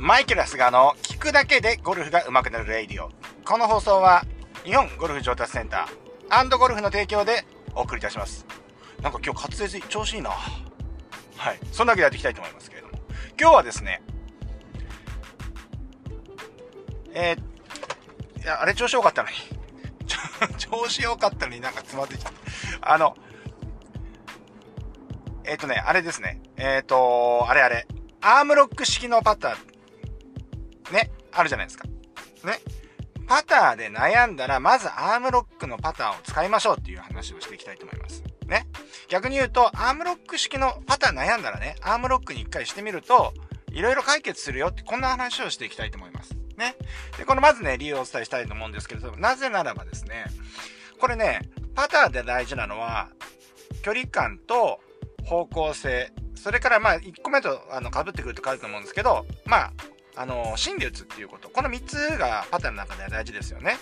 マイケル・スガの聞くだけでゴルフが上手くなるレイディオ。この放送は日本ゴルフ上達センターゴルフの提供でお送りいたします。なんか今日滑舌調子いいな。はい。そんなわけでやっていきたいと思いますけれども。今日はですね、えー、いや、あれ調子良かったのに。調子良かったのになんか詰まってきた。あの、えっ、ー、とね、あれですね。えっ、ー、と、あれあれ。アームロック式のパター、ね、あるじゃないですか。ね。パターで悩んだら、まずアームロックのパターを使いましょうっていう話をしていきたいと思います。ね。逆に言うと、アームロック式のパター悩んだらね、アームロックに一回してみると、いろいろ解決するよって、こんな話をしていきたいと思います。ね。で、このまずね、理由をお伝えしたいと思うんですけれども、なぜならばですね、これね、パターで大事なのは、距離感と方向性、それからまあ、1個目とあの被ってくると変わると思うんですけど、まあ、あの、芯で打つっていうこと。この3つがパターンの中では大事ですよね。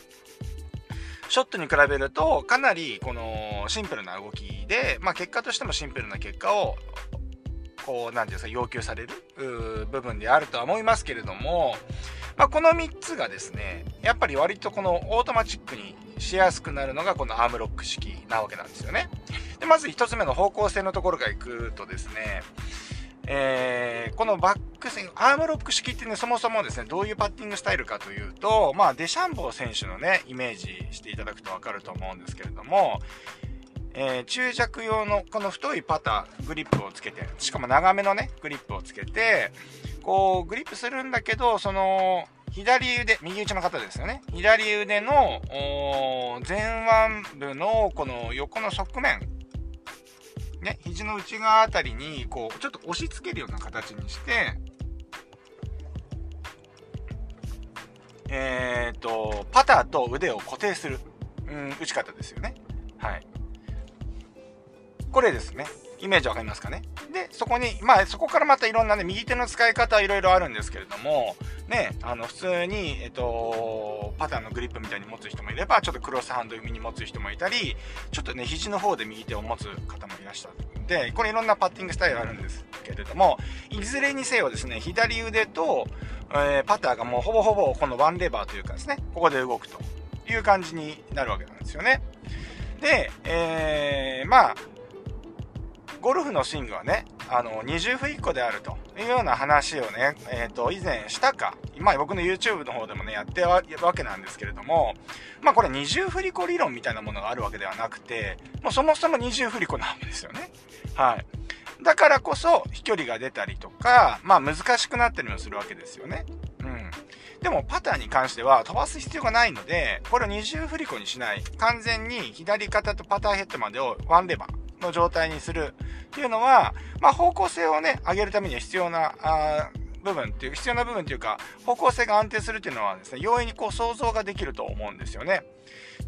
ショットに比べると、かなりこのシンプルな動きで、まあ結果としてもシンプルな結果を、こう、なんていうんですか、要求される部分であるとは思いますけれども、まあこの3つがですね、やっぱり割とこのオートマチックにしやすくなるのがこのアームロック式なわけなんですよね。でまず1つ目の方向性のところからいくとですね、えー、このバックスイング、アームロック式ってね、そもそもですね、どういうパッティングスタイルかというと、まあ、デシャンボー選手のね、イメージしていただくとわかると思うんですけれども、えー、中尺用のこの太いパター、グリップをつけて、しかも長めのね、グリップをつけて、こう、グリップするんだけど、その、左腕、右打ちの方ですよね。左腕の、前腕部のこの横の側面ね、肘の内側あたりに、こう、ちょっと押し付けるような形にして、えっ、ー、と、パターと腕を固定する、うん、打ち方ですよね。はい。これですね。イメージわかりますかね？で、そこに、まあ、そこからまたいろんなね、右手の使い方はいろいろあるんですけれども、ね、あの、普通に、えっと、パターンのグリップみたいに持つ人もいれば、ちょっとクロスハンド気味に持つ人もいたり、ちょっとね、肘の方で右手を持つ方もいらっしゃる。で、これいろんなパッティングスタイルあるんですけれども、いずれにせよですね、左腕と、えー、パターがもうほぼほぼこのワンレバーというかですね、ここで動くという感じになるわけなんですよね。で、えー、まあ、ゴルフのスイングはね、あの、二重振り子であるというような話をね、えっ、ー、と、以前したか、今僕の YouTube の方でもね、やってるわけなんですけれども、まあこれ二重振り子理論みたいなものがあるわけではなくて、もうそもそも二重振り子なわけですよね。はい。だからこそ飛距離が出たりとか、まあ難しくなったりもするわけですよね。うん。でもパターに関しては飛ばす必要がないので、これを二重振り子にしない。完全に左肩とパターヘッドまでをワンレバー。の状態にするっていうのは、まあ、方向性をね、上げるためには必要な、あ部分っていう、必要な部分っていうか、方向性が安定するっていうのはですね、容易にこう想像ができると思うんですよね。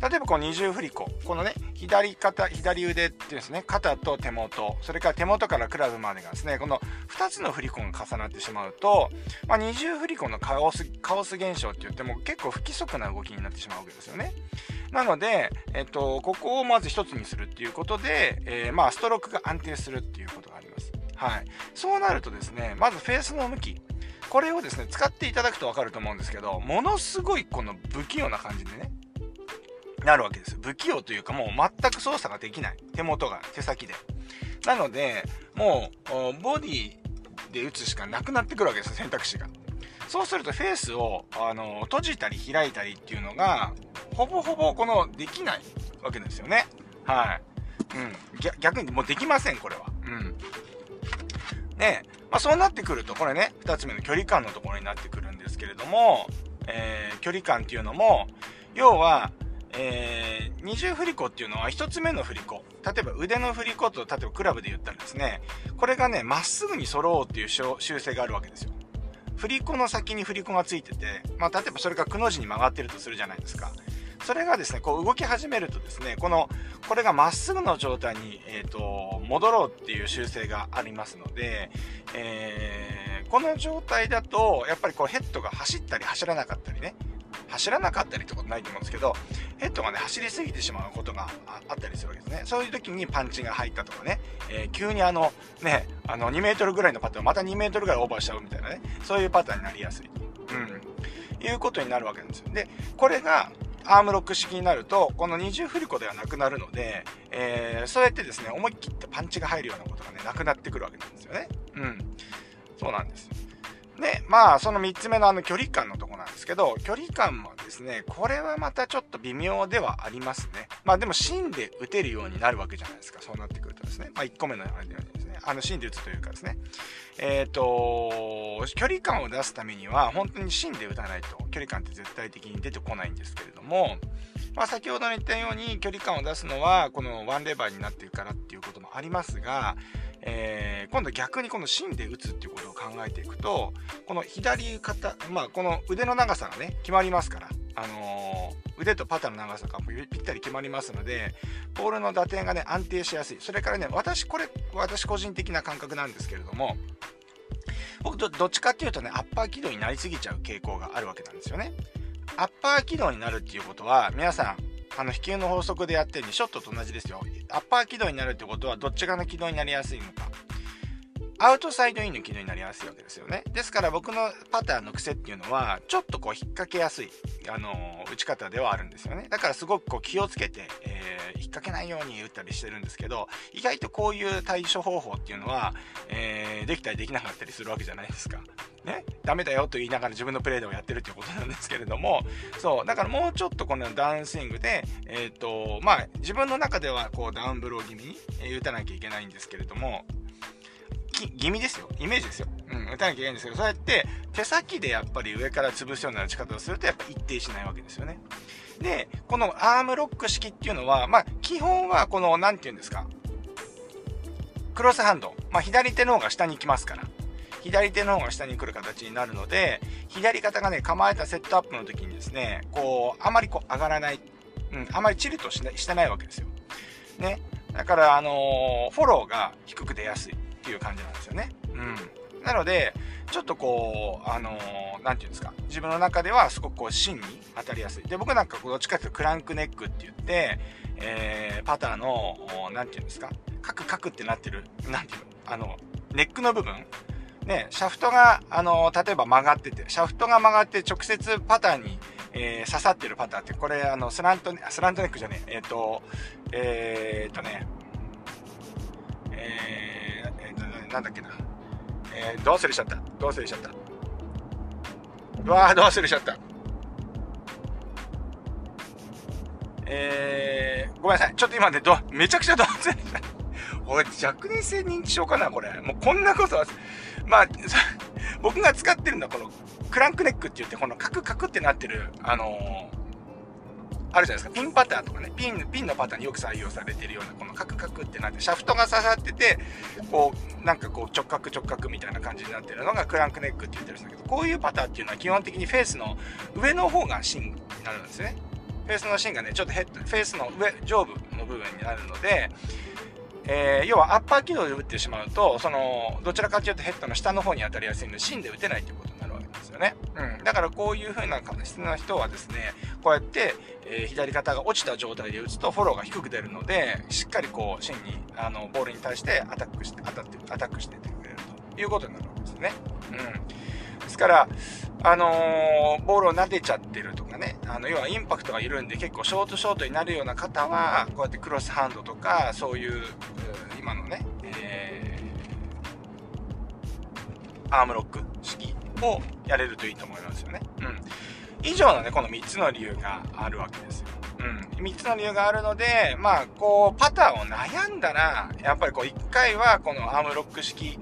例えばこの二重振り子、このね、左肩、左腕っていうんですね、肩と手元、それから手元からクラブまでがですね、この2つの振り子が重なってしまうと、まあ、二重振り子のカオス、カオス現象って言っても結構不規則な動きになってしまうわけですよね。なので、えっと、ここをまず一つにするっていうことで、えー、まあ、ストロークが安定するっていうことがあります。はい。そうなるとですね、まずフェースの向き。これをですね、使っていただくとわかると思うんですけど、ものすごいこの不器用な感じでね、なるわけです。不器用というかもう全く操作ができない。手元が、手先で。なので、もう、ボディで打つしかなくなってくるわけです選択肢が。そうするとフェースを、あの、閉じたり開いたりっていうのが、ほぼほぼこの、できないわけですよね。はい。うん。逆にもうできません、これは。うん。ねまあ、そうなってくると、これね、2つ目の距離感のところになってくるんですけれども、えー、距離感っていうのも、要は、えー、二重振り子っていうのは1つ目の振り子。例えば腕の振り子と、例えばクラブで言ったらですね、これがね、まっすぐに揃おうっていう習性があるわけですよ。振り子の先に振り子がついてて、まあ、例えばそれがくの字に曲がってるとするじゃないですか。それがですね、こう動き始めるとですね、この、これがまっすぐの状態に、えっ、ー、と、戻ろうっていう習性がありますので、えー、この状態だと、やっぱりこうヘッドが走ったり走らなかったりね、走らなかったりってことないと思うんですけど、ヘッドがね、走りすぎてしまうことがあったりするわけですね。そういう時にパンチが入ったとかね、えー、急にあの、ね、あの、2メートルぐらいのパターンをまた2メートルぐらいオーバーしちゃうみたいなね、そういうパターンになりやすい。うん。いうことになるわけなんですよ。で、これが、アームロック式になると、この二重振り子ではなくなるので、えー、そうやってですね、思い切ってパンチが入るようなことがね、なくなってくるわけなんですよね。うん。そうなんです。で、まあ、その3つ目のあの距離感のとこなんですけど、距離感もですね、これはまたちょっと微妙ではありますね。まあでも芯で打てるようになるわけじゃないですか。そうなってくるとですね。まあ1個目のあれでですね。あの芯で打つというかですね。えっ、ー、と、距離感を出すためには、本当に芯で打たないと距離感って絶対的に出てこないんですけれども、まあ、先ほど言ったように距離感を出すのはこのワンレバーになってるからっていうこともありますが、えー、今度逆にこの芯で打つっていうことを考えていくとこの左肩、まあ、この腕の長さがね決まりますから、あのー、腕とパターの長さがぴったり決まりますのでボールの打点がね安定しやすい。それからね私これ私個人的な感覚なんですけれども僕どっちかっていうとねアッパー軌道になりすぎちゃう傾向があるわけなんですよね。アッパー軌道になるっていうことは皆さんあの、飛球の法則でやってるに、ショットと同じですよ。アッパー軌道になるってことは、どっち側の軌道になりやすいのか。アウトサイドインの軌道になりやすいわけですよね。ですから僕のパターンの癖っていうのは、ちょっとこう引っ掛けやすい、あのー、打ち方ではあるんですよね。だからすごくこう気をつけて、えー、引っ掛けないように打ったりしてるんですけど、意外とこういう対処方法っていうのは、えー、できたりできなかったりするわけじゃないですか。ね、ダメだよと言いながら自分のプレーでもやってるっていうことなんですけれども、そう、だからもうちょっとこのダウンスイングで、えっ、ー、と、まあ、自分の中ではこうダウンブロー気味に打たなきゃいけないんですけれども、気味ですよ。イメージですよ。うん、打たなきゃいけないんですけど、そうやって手先でやっぱり上から潰すような打ち方をするとやっぱ一定しないわけですよね。で、このアームロック式っていうのは、まあ、基本はこの、なんて言うんですか、クロスハンド、まあ、左手の方が下に行きますから、左手の方が下に来る形になるので、左肩がね、構えたセットアップの時にですね、こう、あまりこう上がらない、うん、あまりチルとししてないわけですよ。ね。だから、あのー、フォローが低く出やすいっていう感じなんですよね。うん。なので、ちょっとこう、あのー、なんていうんですか、自分の中ではすごくこう芯に当たりやすい。で、僕なんかどっちかっていうとクランクネックって言って、えー、パターの、なんていうんですか、カクカクってなってる、なんていうの、あの、ネックの部分。ね、シャフトが、あの、例えば曲がってて、シャフトが曲がって直接パターに、えー、刺さってるパターって、これ、あの、スラント、スラントネックじゃねえ、えっ、ー、と、えー、っとね、えー、えなんだっけな。えー、どう忘れしちゃった。どう忘れしちゃった。うわー、どう忘れしちゃった。えー、ごめんなさい。ちょっと今ね、ど、めちゃくちゃどう忘れしちゃった。俺、若年性認知症かな、これ。もうこんなことは、まあ、僕が使ってるのはこのクランクネックって言って、このカクカクってなってる、あのー、あるじゃないですか。ピンパターとかね、ピン、ピンのパターンによく採用されてるような、このカクカクってなって、シャフトが刺さってて、こう、なんかこう直角直角みたいな感じになってるのがクランクネックって言ってるんですけど、こういうパターっていうのは基本的にフェースの上の方が芯になるんですね。フェースの芯がね、ちょっとヘッド、フェースの上、上部の部分になるので、えー、要はアッパー軌道で打ってしまうと、その、どちらかというとヘッドの下の方に当たりやすいので、芯で打てないということですよね。うん。だからこういう風な質な人はですね、こうやって、えー、左肩が落ちた状態で打つとフォローが低く出るので、しっかりこう、芯に、あの、ボールに対してアタックして、当たって、アタックしててくれるということになるわけですね。うん。ですから、あのー、ボールを撫でちゃってるとかね、あの、要はインパクトが緩んで結構ショートショートになるような方は、こうやってクロスハンドとか、そういう、今のね、えー、アームロックをやれるといいと思いますよね。うん。以上のね、この3つの理由があるわけですよ。うん。3つの理由があるので、まあ、こう、パターを悩んだら、やっぱりこう、1回はこのアームロック式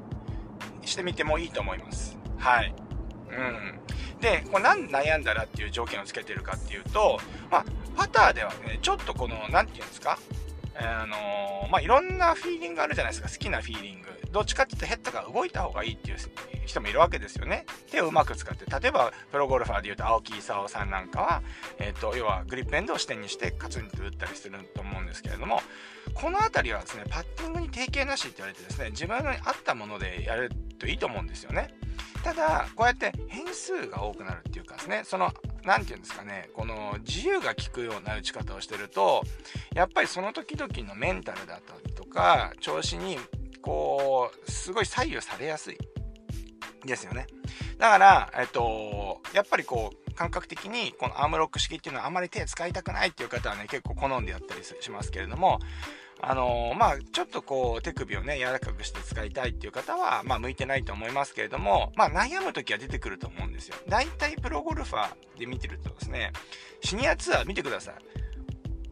してみてもいいと思います。はい。うん。で、これ何悩んだらっていう条件をつけてるかっていうと、まあ、パターではね、ちょっとこの、何て言うんですか、あの、まあ、いろんなフィーリングあるじゃないですか、好きなフィーリング。どっちかっていうとヘッドが動いた方がいいっていう人もいるわけですよね。手をうまく使って、例えばプロゴルファーで言うと青木功さんなんかは、えっ、ー、と、要はグリップエンドを支点にしてカツンと打ったりすると思うんですけれども、この辺りはですね、パッティングに定型なしって言われてですね、自分に合ったものでやるといいと思うんですよね。ただ、こうやって変数が多くなるっていうかですね、その、何て言うんですかね、この自由が利くような打ち方をしてると、やっぱりその時々のメンタルだったりとか、調子に、こう、すごい左右されやすい。ですよね。だから、えっと、やっぱりこう、感覚的にこのアームロック式っていうのはあんまり手使いたくないっていう方はね、結構好んでやったりしますけれども、あのー、まあ、ちょっとこう、手首をね、柔らかくして使いたいっていう方は、まあ、向いてないと思いますけれども、まあ、悩む時は出てくると思うんですよ。大体プロゴルファーで見てるとですね、シニアツアー見てください。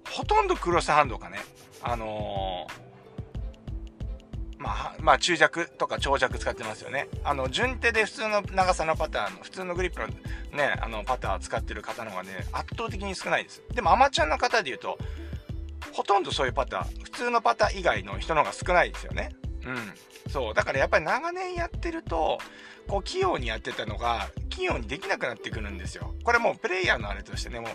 ほとんどクロスハンドかね、あのーまあ、まあ、中弱とか長尺使ってますよね。あの、順手で普通の長さのパターン、普通のグリップのね、あの、パターを使ってる方の方がね、圧倒的に少ないです。でもアマチュアの方で言うと、ほとんどそういうパター、普通のパター以外の人の方が少ないですよね。うん。そう。だからやっぱり長年やってると、こう、器用にやってたのが、器用にできなくなってくるんですよ。これもうプレイヤーのあれとしてね、もう、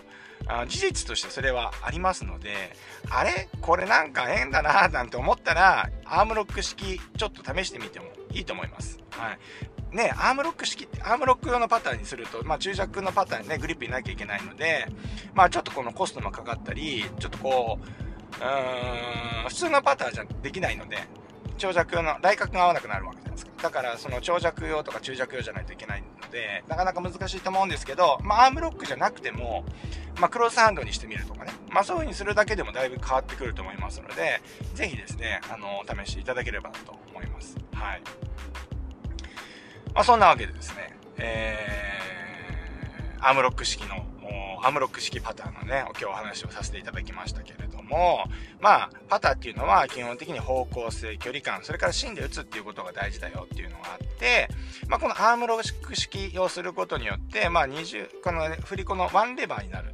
あ事実としてそれはありますので、あれ？これなんか変だななんて思ったら、アームロック式ちょっと試してみてもいいと思います。はい。ね、アームロック式、アームロック用のパターンにすると、まあ、中弱のパターンね、グリップになきゃいけないので、まあ、ちょっとこのコストもかかったり、ちょっとこう、うーん、普通のパターンじゃできないので、長尺用の、来角が合わなくなるわけじゃないですか。だから、その長尺用とか中尺用じゃないといけないので、なかなか難しいと思うんですけど、まあ、アームロックじゃなくても、まあ、クロスハンドにしてみるとかね、まあ、そういう風にするだけでもだいぶ変わってくると思いますので、ぜひですね、あの、試していただければと思います。はい。まあ、そんなわけでですね、えー、アームロック式の、アームロック式パターのね、今日お話をさせていただきましたけれども、まあ、パターっていうのは基本的に方向性、距離感、それから芯で打つっていうことが大事だよっていうのがあって、まあ、このアームロック式をすることによって、まあ、20、この、ね、振り子のワンレバーになる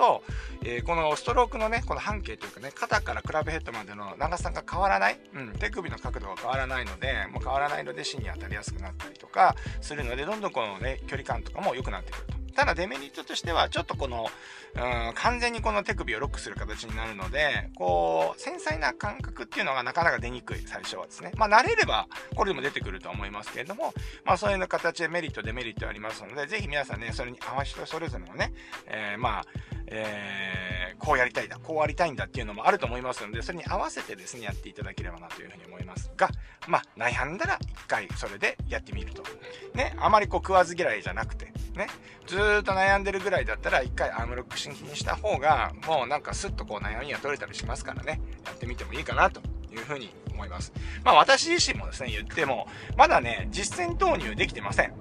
と、えー、このストロークのね、この半径というかね、肩からクラブヘッドまでの長さが変わらない、うん、手首の角度が変わらないので、もう変わらないので芯に当たりやすくなったりとかするので、どんどんこのね、距離感とかも良くなってくると。ただデメリットとしては、ちょっとこの、うん、完全にこの手首をロックする形になるので、こう、繊細な感覚っていうのがなかなか出にくい、最初はですね。まあ、慣れれば、これでも出てくると思いますけれども、まあ、そういう形でメリット、デメリットありますので、ぜひ皆さんね、それに合わせてそれぞれのね、えー、まあ、えー、こうやりたいだ、こうありたいんだっていうのもあると思いますので、それに合わせてですね、やっていただければなというふうに思いますが、まあ、悩んだら一回それでやってみると。ね、あまりこう食わず嫌いじゃなくて、ね、ずっと悩んでるぐらいだったら一回アームロック新規にした方が、もうなんかスッとこう悩みが取れたりしますからね、やってみてもいいかなというふうに思います。まあ私自身もですね、言っても、まだね、実践投入できてません。うん。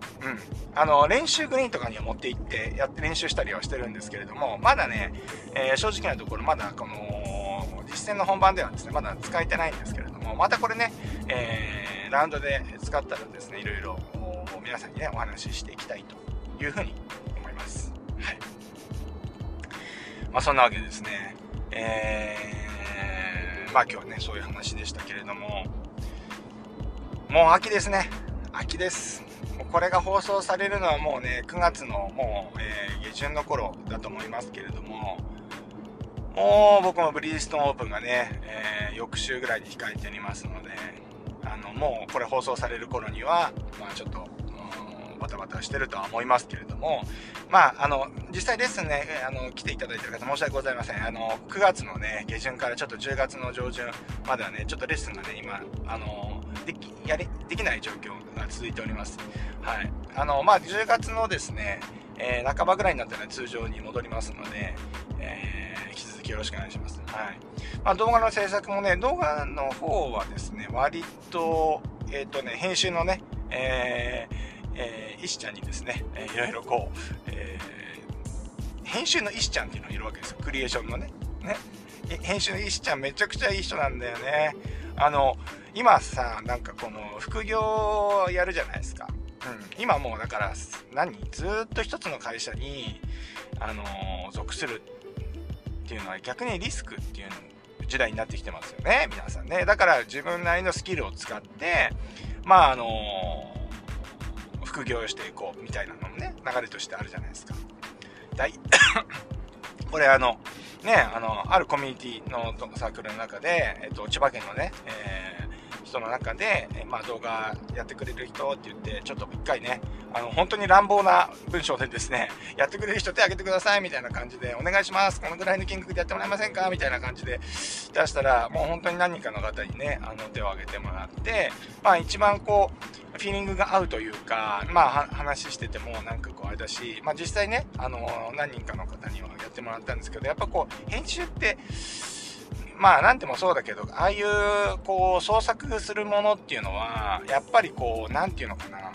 あの、練習グリーンとかには持って行って、やって練習したりはしてるんですけれども、まだね、えー、正直なところまだこの、実践の本番ではですね、まだ使えてないんですけれども、またこれね、えー、ラウンドで使ったらですね、いろいろ皆さんにね、お話ししていきたいというふうに思います。はい。まあそんなわけですね、えーまあ今日はね、そういう話でしたけれども、もう秋ですね。秋です。もうこれが放送されるのはもうね、9月のもう、えー、下旬の頃だと思いますけれども、もう僕もブリヂストンオープンがね、えー、翌週ぐらいに控えておりますので、あの、もうこれ放送される頃には、まあちょっと、バタバタしてるとは思いますけれども、まあ、あの、実際レッスンね、あの、来ていただいてる方申し訳ございません。あの、9月のね、下旬からちょっと10月の上旬まではね、ちょっとレッスンがね、今、あの、でき、やり、できない状況が続いております。はい。あの、まあ、10月のですね、えー、半ばぐらいになったら、ね、通常に戻りますので、えー、引き続きよろしくお願いします。はい。まあ、動画の制作もね、動画の方はですね、割と、えっ、ー、とね、編集のね、えー、えー、石ちゃんにですね、えー、いろいろこう、えー、編集の石ちゃんっていうのがいるわけですよ。クリエーションのね。ね。編集の石ちゃんめちゃくちゃいい人なんだよね。あの、今さ、なんかこの副業やるじゃないですか。うん。今もうだから、何？ずっと一つの会社に、あの属するっていうのは逆にリスクっていう時代になってきてますよね。皆さんね。だから自分なりのスキルを使って、まああの副業していこうみたいなのもね、流れとしてあるじゃないですか。大 これあの、ね、あの、あるコミュニティのサークルの中で、えっと、千葉県のね、えー、その中で、えまあ、動画やってくれる人って言って、ちょっと一回ね、あの、本当に乱暴な文章でですね、やってくれる人手挙げてくださいみたいな感じで、お願いします、このぐらいの金額でやってもらえませんか？みたいな感じで出したら、もう本当に何人かの方にね、あの、手を挙げてもらって、まあ一番こう、フィーリングが合うというか、まあ話しててもなんかこうあれだし、まあ実際ね、あの、何人かの方にはやってもらったんですけど、やっぱこう、編集って、まあなんてもそうだけど、ああいうこう創作するものっていうのは、やっぱりこう、なんていうのかな、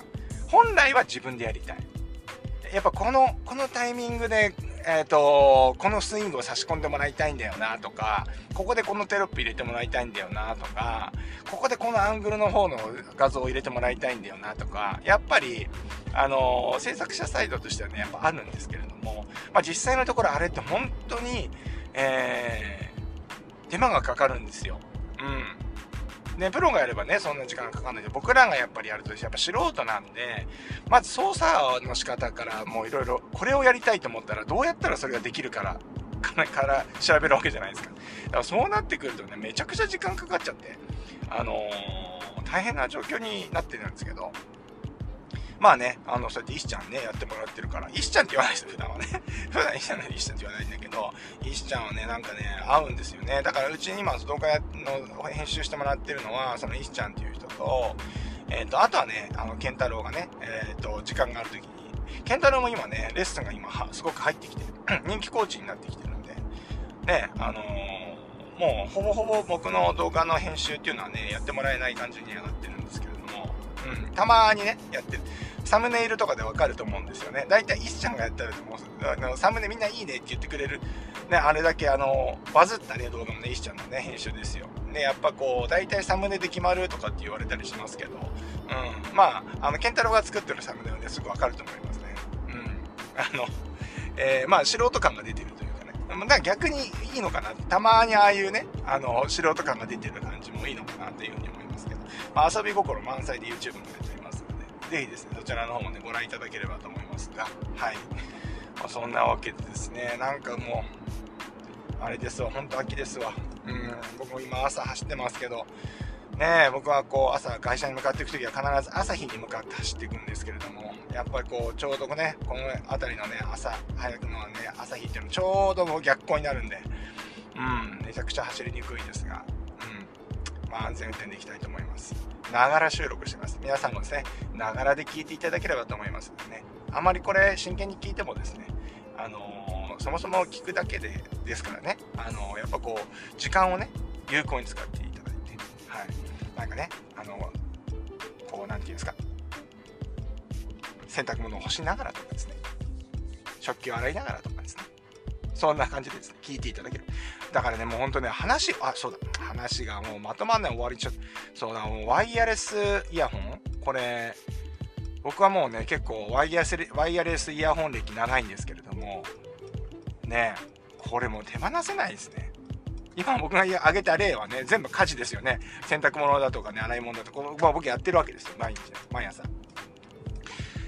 本来は自分でやりたい。やっぱこの、このタイミングで、えっ、ー、と、このスイングを差し込んでもらいたいんだよなとか、ここでこのテロップ入れてもらいたいんだよなとか、ここでこのアングルの方の画像を入れてもらいたいんだよなとか、やっぱり、あの、制作者サイドとしてはね、やっぱあるんですけれども、まあ実際のところあれって本当に、えー、手間がかかるんですよ。うん。ね、プロがやればね、そんな時間かかんないで、僕らがやっぱりやると、やっぱ素人なんで、まず操作の仕方からもういろいろ、これをやりたいと思ったら、どうやったらそれができるから、から から調べるわけじゃないですか。だからそうなってくるとね、めちゃくちゃ時間かかっちゃって、あのー、大変な状況になってるんですけど、まあね、あの、そうやって石ちゃんね、やってもらってるから、石ちゃんって言わないですよ、普段はね。普段石ちゃんの石ちゃんって言わないんだけど、石ちゃんはね、なんかね、合うんですよね。だからうちに今動画の編集してもらってるのは、その石ちゃんっていう人と、えっ、ー、と、あとはね、あの、ケンタロウがね、えっ、ー、と、時間がある時に、ケンタロウも今ね、レッスンが今、すごく入ってきてる。人気コーチになってきてるんで、ね、あのー、もう、ほぼほぼ僕の動画の編集っていうのはね、やってもらえない感じにはなってるんですけれども、うん、たまにね、やってる。サムネイルとかでわかると思うんですよね。だいたいイスちゃんがやったらもうあのサムネみんないいねって言ってくれる、ね、あれだけあのバズったね動画もね、イスちゃんのね、編集ですよ。ね、やっぱこう、大体サムネで決まるとかって言われたりしますけど、うん、まあ、あの、ケンタロウが作ってるサムネはね、すぐわかると思いますね。うん。あの、えー、まあ、素人感が出てるというかね。だから逆にいいのかな。たまにああいうね、あの、素人感が出てる感じもいいのかなというふうに思いますけど、まあ、遊び心満載で YouTube もやってぜひですね、そちらの方もね、ご覧いただければと思いますが、はい。まあ、そんなわけでですね、なんかもう、あれですわ、ほんと秋ですわ。うん、僕も今朝走ってますけど、ね僕はこう朝会社に向かっていく時は必ず朝日に向かって走っていくんですけれどもやっぱりこうちょうどねこの辺りのね朝早くのはね朝日っていうのちょうどもう逆光になるんでうんめちゃくちゃ走りにくいですがまあ安全運転でいきたいと思いますながら収録してます。皆さんもですね、ながらで聞いていただければと思いますのでね、あまりこれ真剣に聞いてもですね、あのー、そもそも聞くだけでですからね、あのー、やっぱこう、時間をね、有効に使っていただいて、はい。なんかね、あのー、こう、なんていうんですか、洗濯物を干しながらとかですね、食器を洗いながらとかですね、そんな感じですね、聞いていただける。だからね、もうほんとね、話、あ、そうだ、話がもうまとまんない終わりちゃっとそうだ、もうワイヤレスイヤホンこれ、僕はもうね、結構ワイヤレスワイヤレスイヤホン歴長いんですけれども、ね、これもう手放せないですね。今僕が挙げた例はね、全部家事ですよね。洗濯物だとかね、洗い物だとか、まあ、僕やってるわけですよ、毎日、毎朝。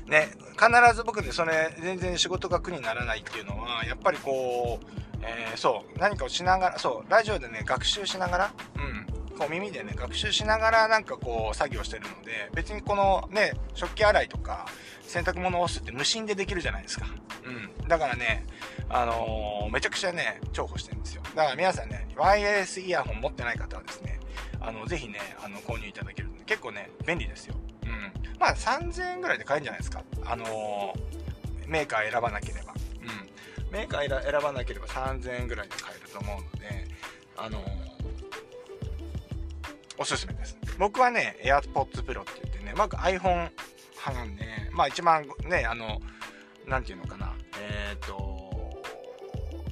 ね、必ず僕でそれ、全然仕事が苦にならないっていうのは、やっぱりこう、えー、そう、何かをしながら、そう、ラジオでね、学習しながら、うん、こう耳でね、学習しながらなんかこう、作業してるので、別にこのね、食器洗いとか、洗濯物を押すって無心でできるじゃないですか。うん。だからね、あのー、めちゃくちゃね、重宝してるんですよ。だから皆さんね、ワイヤレスイヤホン持ってない方はですね、あの、ぜひね、あの、購入いただけるんで、結構ね、便利ですよ。まあ、3000円ぐらいで買えるんじゃないですか。あのー、メーカー選ばなければ。うんメーカー選ばなければ3000円ぐらいで買えると思うので、あのー、おすすめです。僕はね、AirPods Pro って言ってね、まあ、iPhone 派なんで、まあ一番ね、あの、なんていうのかな、えっ、ー、と、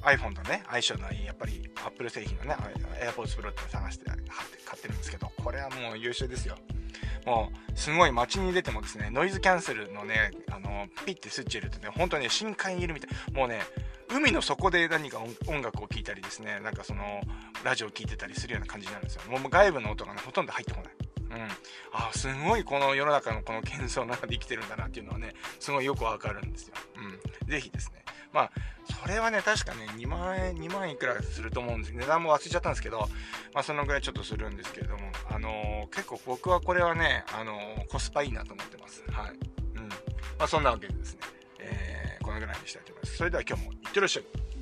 iPhone とね、相性のいい、やっぱり Apple 製品のね、AirPods Pro って探して買ってるんですけど、これはもう優秀ですよ。もう、すごい街に出てもですね、ノイズキャンセルのね、あの、ピッてスイッチ入れるとね、本当に、ね、深海にいるみたい。もうね、海の底で何か音楽を聴いたりですね、なんかその、ラジオを聴いてたりするような感じになるんですよ。もう外部の音がね、ほとんど入ってこない。うん。あすごいこの世の中のこの喧騒の中で生きてるんだなっていうのはね、すごいよくわかるんですよ。うん。ぜひですね、まあ、それはね、確かね、2万円、2万いくらすると思うんです。値段も忘れちゃったんですけど、まあ、そのぐらいちょっとするんですけれども、あのー、結構僕はこれはね、あのー、コスパいいなと思ってます。はい。うん。まあ、そんなわけでですね、えー、このぐらいにしたいと思います。それでは今日もいってらっしゃい。